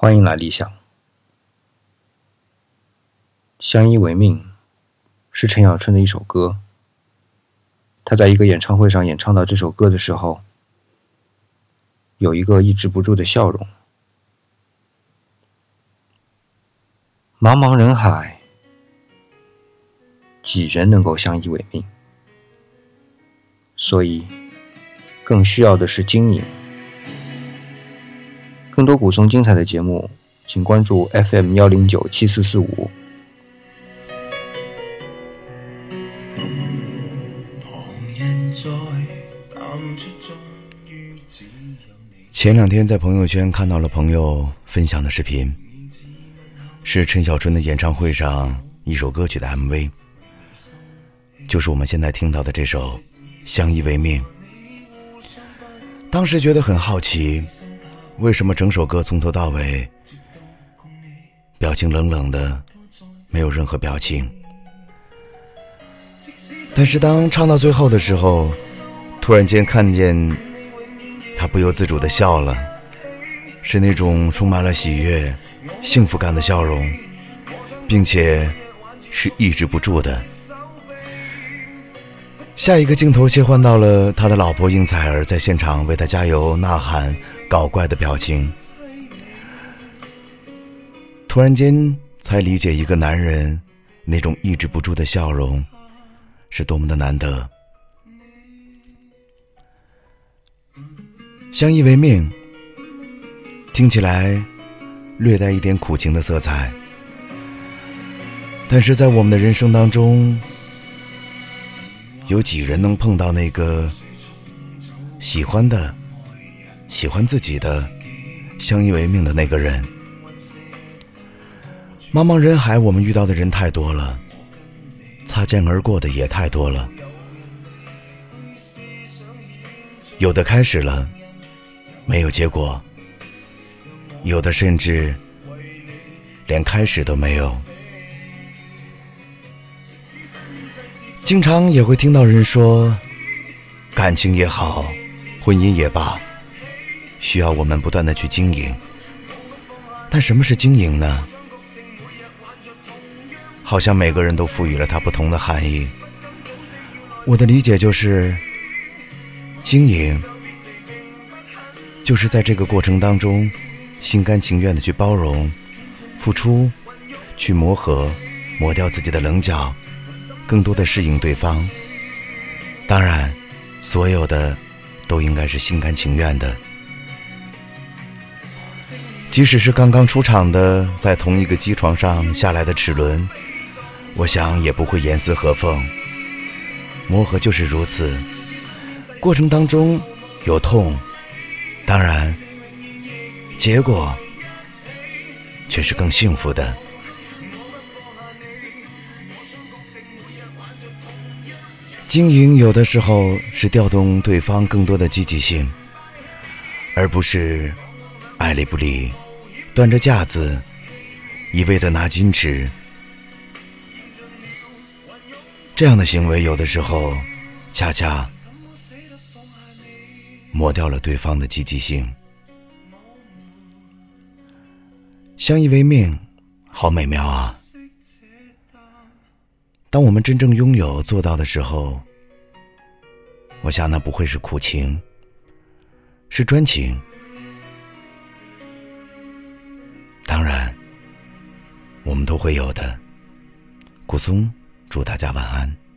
欢迎来理想。相依为命是陈小春的一首歌。他在一个演唱会上演唱到这首歌的时候，有一个抑制不住的笑容。茫茫人海，几人能够相依为命？所以，更需要的是经营。更多古松精彩的节目，请关注 FM 幺零九七四四五。前两天在朋友圈看到了朋友分享的视频，是陈小春的演唱会上一首歌曲的 MV，就是我们现在听到的这首《相依为命》。当时觉得很好奇。为什么整首歌从头到尾，表情冷冷的，没有任何表情？但是当唱到最后的时候，突然间看见他不由自主的笑了，是那种充满了喜悦、幸福感的笑容，并且是抑制不住的。下一个镜头切换到了他的老婆应采儿在现场为他加油呐喊。搞怪的表情，突然间才理解一个男人那种抑制不住的笑容是多么的难得。相依为命，听起来略带一点苦情的色彩，但是在我们的人生当中，有几人能碰到那个喜欢的？喜欢自己的、相依为命的那个人。茫茫人海，我们遇到的人太多了，擦肩而过的也太多了。有的开始了，没有结果；有的甚至连开始都没有。经常也会听到人说，感情也好，婚姻也罢。需要我们不断的去经营，但什么是经营呢？好像每个人都赋予了它不同的含义。我的理解就是，经营就是在这个过程当中，心甘情愿的去包容、付出、去磨合、磨掉自己的棱角，更多的适应对方。当然，所有的都应该是心甘情愿的。即使是刚刚出场的，在同一个机床上下来的齿轮，我想也不会严丝合缝。磨合就是如此，过程当中有痛，当然，结果却是更幸福的。经营有的时候是调动对方更多的积极性，而不是爱理不理。端着架子，一味的拿矜持，这样的行为有的时候，恰恰磨掉了对方的积极性。相依为命，好美妙啊！当我们真正拥有做到的时候，我想那不会是苦情，是专情。我们都会有的。古松，祝大家晚安。